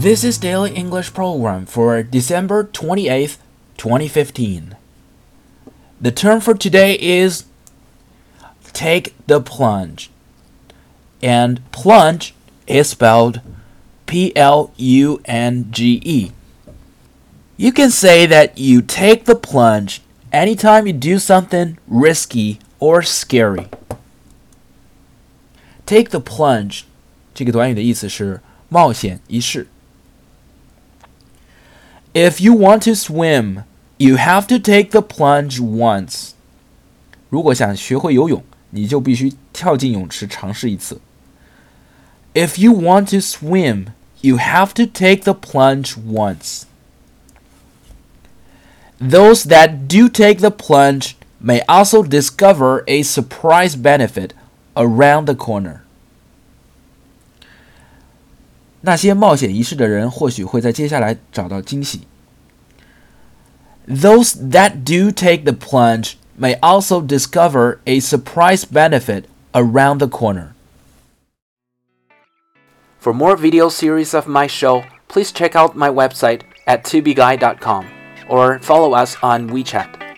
This is Daily English Program for December 28th, 2015. The term for today is take the plunge. And plunge is spelled P L U N G E. You can say that you take the plunge anytime you do something risky or scary. Take the plunge 这个短语的意思是冒险一试。 If you want to swim, you have to take the plunge once. 如果想学会游泳，你就必须跳进泳池尝试一次。If you want to swim, you have to take the plunge once. Those that do take the plunge may also discover a surprise benefit around the corner. 那些冒险一试的人或许会在接下来找到惊喜。Those that do take the plunge may also discover a surprise benefit around the corner. For more video series of my show, please check out my website at tubeguy.com or follow us on WeChat.